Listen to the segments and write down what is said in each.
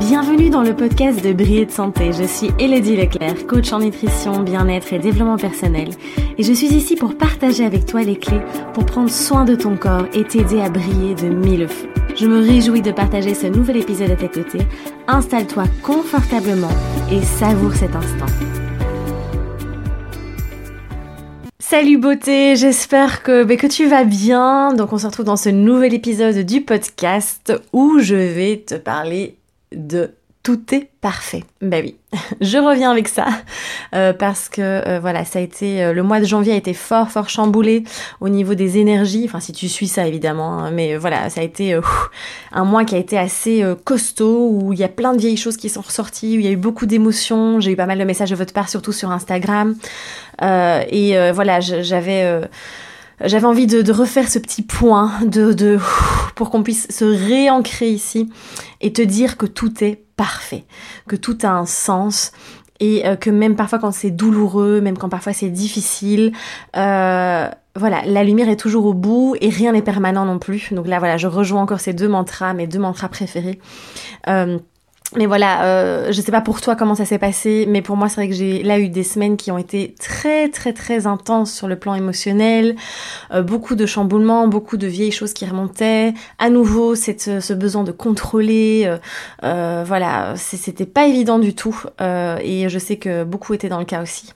Bienvenue dans le podcast de Briller de Santé. Je suis Elodie Leclerc, coach en nutrition, bien-être et développement personnel. Et je suis ici pour partager avec toi les clés pour prendre soin de ton corps et t'aider à briller de mille feux. Je me réjouis de partager ce nouvel épisode à tes côtés. Installe-toi confortablement et savoure cet instant. Salut beauté, j'espère que, bah, que tu vas bien. Donc on se retrouve dans ce nouvel épisode du podcast où je vais te parler de tout est parfait. Ben oui, je reviens avec ça euh, parce que euh, voilà, ça a été euh, le mois de janvier a été fort fort chamboulé au niveau des énergies. Enfin, si tu suis ça évidemment, hein, mais voilà, ça a été un mois qui a été assez costaud où il y a plein de vieilles choses qui sont ressorties, où il y a eu beaucoup d'émotions. J'ai eu pas mal de messages de votre part, surtout sur Instagram. et voilà, j'avais j'avais envie de, refaire ce petit point de, de pour qu'on puisse se réancrer ici et te dire que tout est parfait, que tout a un sens et euh, que même parfois quand c'est douloureux, même quand parfois c'est difficile, euh, voilà, la lumière est toujours au bout et rien n'est permanent non plus. Donc là, voilà, je rejoins encore ces deux mantras, mes deux mantras préférés. Euh, mais voilà, euh, je sais pas pour toi comment ça s'est passé, mais pour moi c'est vrai que j'ai là eu des semaines qui ont été très très très intenses sur le plan émotionnel, euh, beaucoup de chamboulements, beaucoup de vieilles choses qui remontaient, à nouveau cette, ce besoin de contrôler, euh, euh voilà, c'était pas évident du tout, euh, et je sais que beaucoup étaient dans le cas aussi.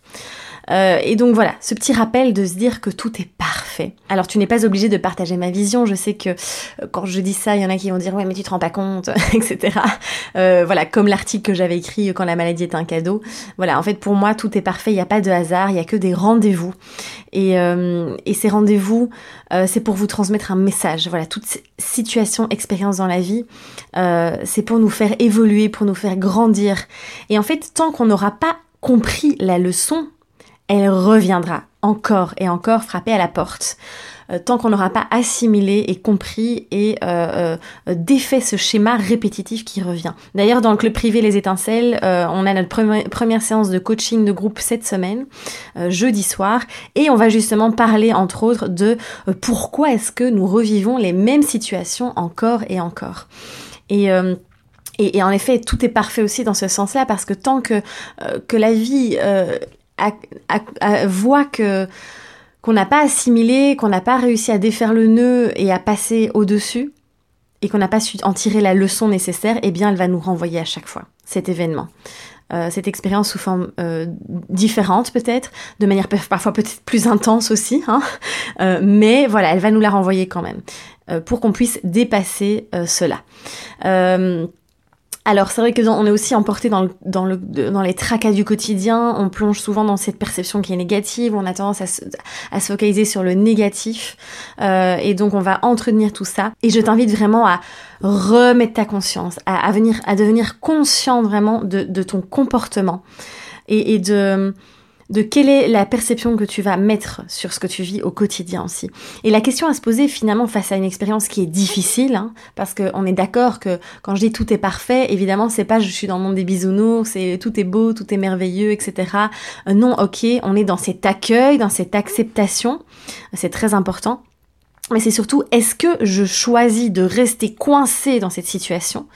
Euh, et donc voilà, ce petit rappel de se dire que tout est parfait. Alors tu n'es pas obligé de partager ma vision, je sais que euh, quand je dis ça, il y en a qui vont dire ouais mais tu te rends pas compte, etc. Euh, voilà, comme l'article que j'avais écrit quand la maladie est un cadeau. Voilà, en fait pour moi tout est parfait, il n'y a pas de hasard, il y a que des rendez-vous. Et, et ces rendez-vous, c'est pour vous transmettre un message. Voilà, toute situation, expérience dans la vie, c'est pour nous faire évoluer, pour nous faire grandir. Et en fait, tant qu'on n'aura pas compris la leçon, elle reviendra encore et encore frapper à la porte. Euh, tant qu'on n'aura pas assimilé et compris et euh, euh, défait ce schéma répétitif qui revient. D'ailleurs, dans le club privé Les Étincelles, on a notre première séance de coaching de groupe cette semaine, jeudi soir, et on va justement parler, entre autres, de pourquoi est-ce que nous revivons les mêmes situations encore et encore. Et et, en effet, tout est parfait aussi dans ce sens-là, parce que tant que, que la vie voit que qu'on n'a pas assimilé, qu'on n'a pas réussi à défaire le nœud et à passer au-dessus, et qu'on n'a pas su en tirer la leçon nécessaire, eh bien, elle va nous renvoyer à chaque fois cet événement. Euh, cette expérience sous forme euh, différente peut-être, de manière parfois peut-être plus intense aussi, hein euh, mais voilà, elle va nous la renvoyer quand même, pour qu'on puisse dépasser cela. Alors c'est vrai que on est aussi emporté dans, le, dans, le, dans les tracas du quotidien, on plonge souvent dans cette perception qui est négative, on a tendance à se, à se focaliser sur le négatif, euh, et donc on va entretenir tout ça. Et je t'invite vraiment à remettre ta conscience, à, à, venir, à devenir conscient vraiment de, de ton comportement. Et, et de de quelle est la perception que tu vas mettre sur ce que tu vis au quotidien aussi. Et la question à se poser finalement face à une expérience qui est difficile, hein, parce qu'on est d'accord que quand je dis tout est parfait, évidemment c'est pas je suis dans le monde des bisounours, c'est tout est beau, tout est merveilleux, etc. Euh, non, ok, on est dans cet accueil, dans cette acceptation, c'est très important. Mais c'est surtout, est-ce que je choisis de rester coincé dans cette situation?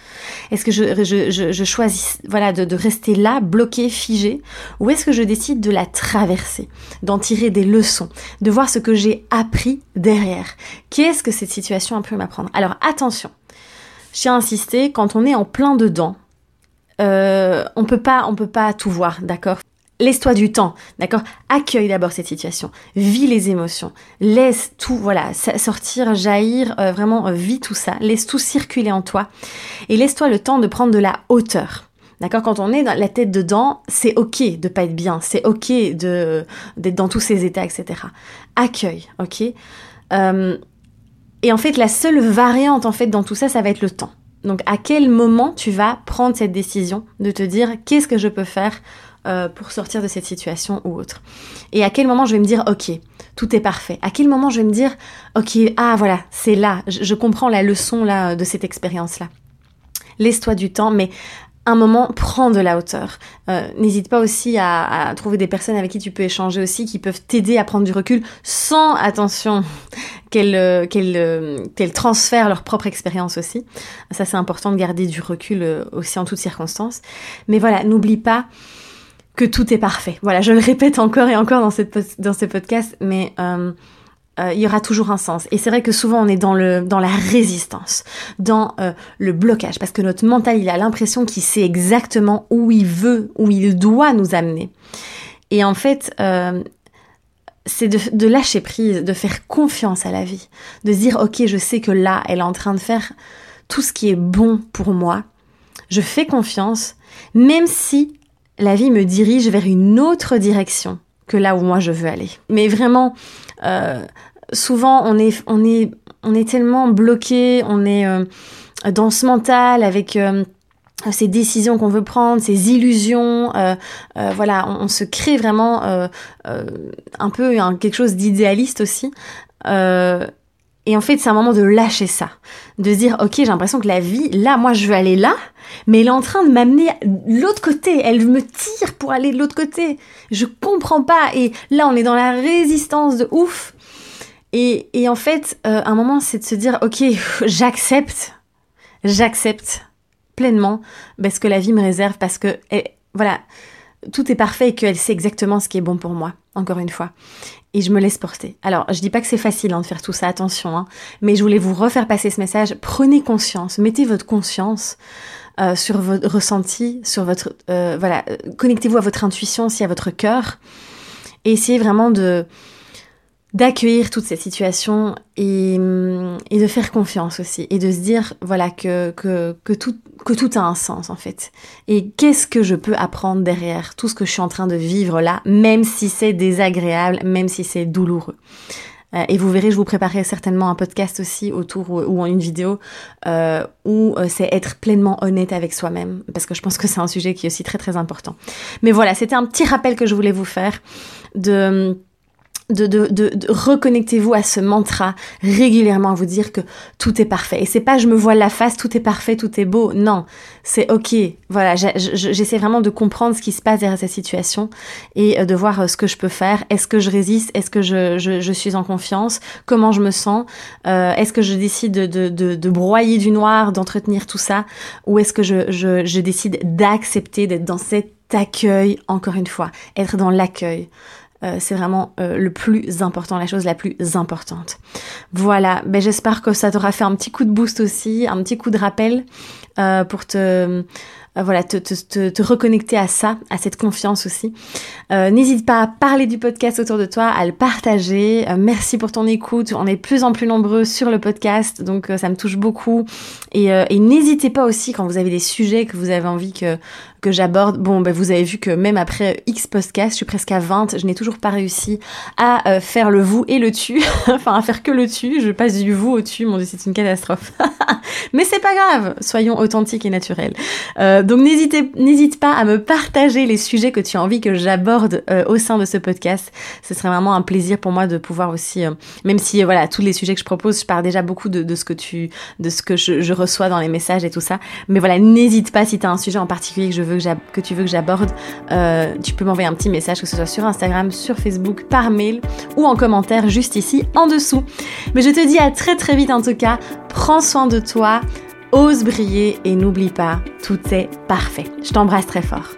Est-ce que je, je, je, choisis voilà, de, de, rester là, bloqué, figé Ou est-ce que je décide de la traverser, d'en tirer des leçons, de voir ce que j'ai appris derrière? Qu'est-ce que cette situation a pu m'apprendre? Alors attention, je tiens à insister, quand on est en plein dedans, euh, on peut on peut pas tout voir, d'accord? Laisse-toi du temps, d'accord? Accueille d'abord cette situation, vis les émotions, laisse tout, voilà, sortir, jaillir, euh, vraiment euh, vis tout ça, laisse tout circuler en toi et laisse-toi le temps de prendre de la hauteur. D'accord? Quand on est dans la tête dedans, c'est ok de pas être bien, c'est ok d'être dans tous ces états, etc. Accueille, ok? Euh, Et en fait, la seule variante en fait dans tout ça, ça va être le temps. Donc, à quel moment tu vas prendre cette décision de te dire qu'est-ce que je peux faire euh, pour sortir de cette situation ou autre. Et à quel moment je vais me dire, ok, tout est parfait. À quel moment je vais me dire, ok, ah voilà, c'est là, je, comprends la leçon là de cette expérience-là. Laisse-toi du temps, mais un moment, prends de la hauteur. Euh, n'hésite pas aussi à, trouver des personnes avec qui tu peux échanger aussi, qui peuvent t'aider à prendre du recul sans, attention, qu'elles qu'elles transfèrent leur propre expérience aussi. Ça, c'est important de garder du recul aussi en toutes circonstances. Mais voilà, n'oublie pas que tout est parfait. Voilà, je le répète encore et encore dans, cette, dans ce podcast, mais euh, euh, il y aura toujours un sens. Et c'est vrai que souvent on est dans, le, dans la résistance, dans euh, le blocage, parce que notre mental, il a l'impression qu'il sait exactement où il veut, où il doit nous amener. Et en fait, c'est de, de, lâcher prise, de faire confiance à la vie, de se dire, ok, je sais que là, elle est en train de faire tout ce qui est bon pour moi. Je fais confiance, même si la vie me dirige vers une autre direction que là où moi je veux aller. Mais vraiment, euh, souvent on est, on est, on est tellement bloqué, on est euh, dans ce mental avec euh, ces décisions qu'on veut prendre, ces illusions, voilà, on, se crée vraiment un peu quelque chose d'idéaliste aussi. Et en fait, c'est un moment de lâcher ça, de dire, ok, j'ai l'impression que la vie, là, moi, je veux aller là, mais elle est en train de m'amener l'autre côté. Elle me tire pour aller de l'autre côté. Je comprends pas. Et là, on est dans la résistance de ouf. Et, et en fait, euh, un moment, c'est de se dire, ok, j'accepte, j'accepte pleinement ce que la vie me réserve parce que, voilà, tout est parfait et qu'elle sait exactement ce qui est bon pour moi, encore une fois et je me laisse porter. Alors, je dis pas que c'est facile hein, de faire tout ça, attention, hein, mais je voulais vous refaire passer ce message. Prenez conscience, mettez votre conscience euh, sur votre ressenti, sur votre euh, voilà, connectez-vous à votre intuition, aussi à votre cœur, et essayez vraiment de d'accueillir toute cette situation et, et, de faire confiance aussi et de se dire voilà que, que, tout, que tout a un sens en fait. Et qu'est-ce que je peux apprendre derrière tout ce que je suis en train de vivre là même si c'est désagréable même si c'est douloureux. Euh, et vous verrez je vous préparerai certainement un podcast aussi autour ou, une vidéo euh, où euh, c'est être pleinement honnête avec soi-même parce que je pense que c'est un sujet qui est aussi très très important. Mais voilà c'était un petit rappel que je voulais vous faire de de, de, de, reconnectez-vous à ce mantra régulièrement, vous dire que tout est parfait. Et c'est pas je me vois la face, tout est parfait, tout est beau. Non, c'est ok. Voilà, j'essaie vraiment de comprendre ce qui se passe derrière cette situation et euh, de voir euh, ce que je peux faire. Est-ce que je résiste? Est-ce que je, je, je, suis en confiance? Comment je me sens? Euh, Est-ce que je décide de, de, de, de broyer du noir, d'entretenir tout ça? Ou est-ce que je, je, je décide d'accepter d'être dans cet accueil, encore une fois, être dans l'accueil euh, c'est vraiment euh, le plus important, la chose la plus importante. Voilà, ben, j'espère que ça t'aura fait un petit coup de boost aussi, un petit coup de rappel euh, pour te voilà, te, te, te, reconnecter à ça, à cette confiance aussi. N'hésite pas à parler du podcast autour de toi, à le partager. merci pour ton écoute. On est de plus en plus nombreux sur le podcast, donc ça me touche beaucoup. Et n'hésitez pas aussi quand vous avez des sujets que vous avez envie que que j'aborde. Bon, ben, vous avez vu que même après X podcast, je suis presque à 20, je n'ai toujours pas réussi à euh, faire le vous et le tu. enfin, à faire que le tu. Je passe du vous au tu. Mon dieu, c'est une catastrophe. Mais c'est pas grave. Soyons authentiques et naturels. Euh, donc, n'hésite pas à me partager les sujets que tu as envie que j'aborde euh, au sein de ce podcast. Ce serait vraiment un plaisir pour moi de pouvoir aussi, même si, voilà, tous les sujets que je propose, je pars déjà beaucoup de, ce que tu, de ce que je, reçois dans les messages et tout ça. Mais voilà, n'hésite pas si tu as un sujet en particulier que je que, tu veux que j'aborde, euh, tu peux m'envoyer un petit message, que ce soit sur Instagram, sur Facebook, par mail ou en commentaire juste ici en dessous. Mais je te dis à très très vite en tout cas, prends soin de toi, ose briller et n'oublie pas, tout est parfait. Je t'embrasse très fort.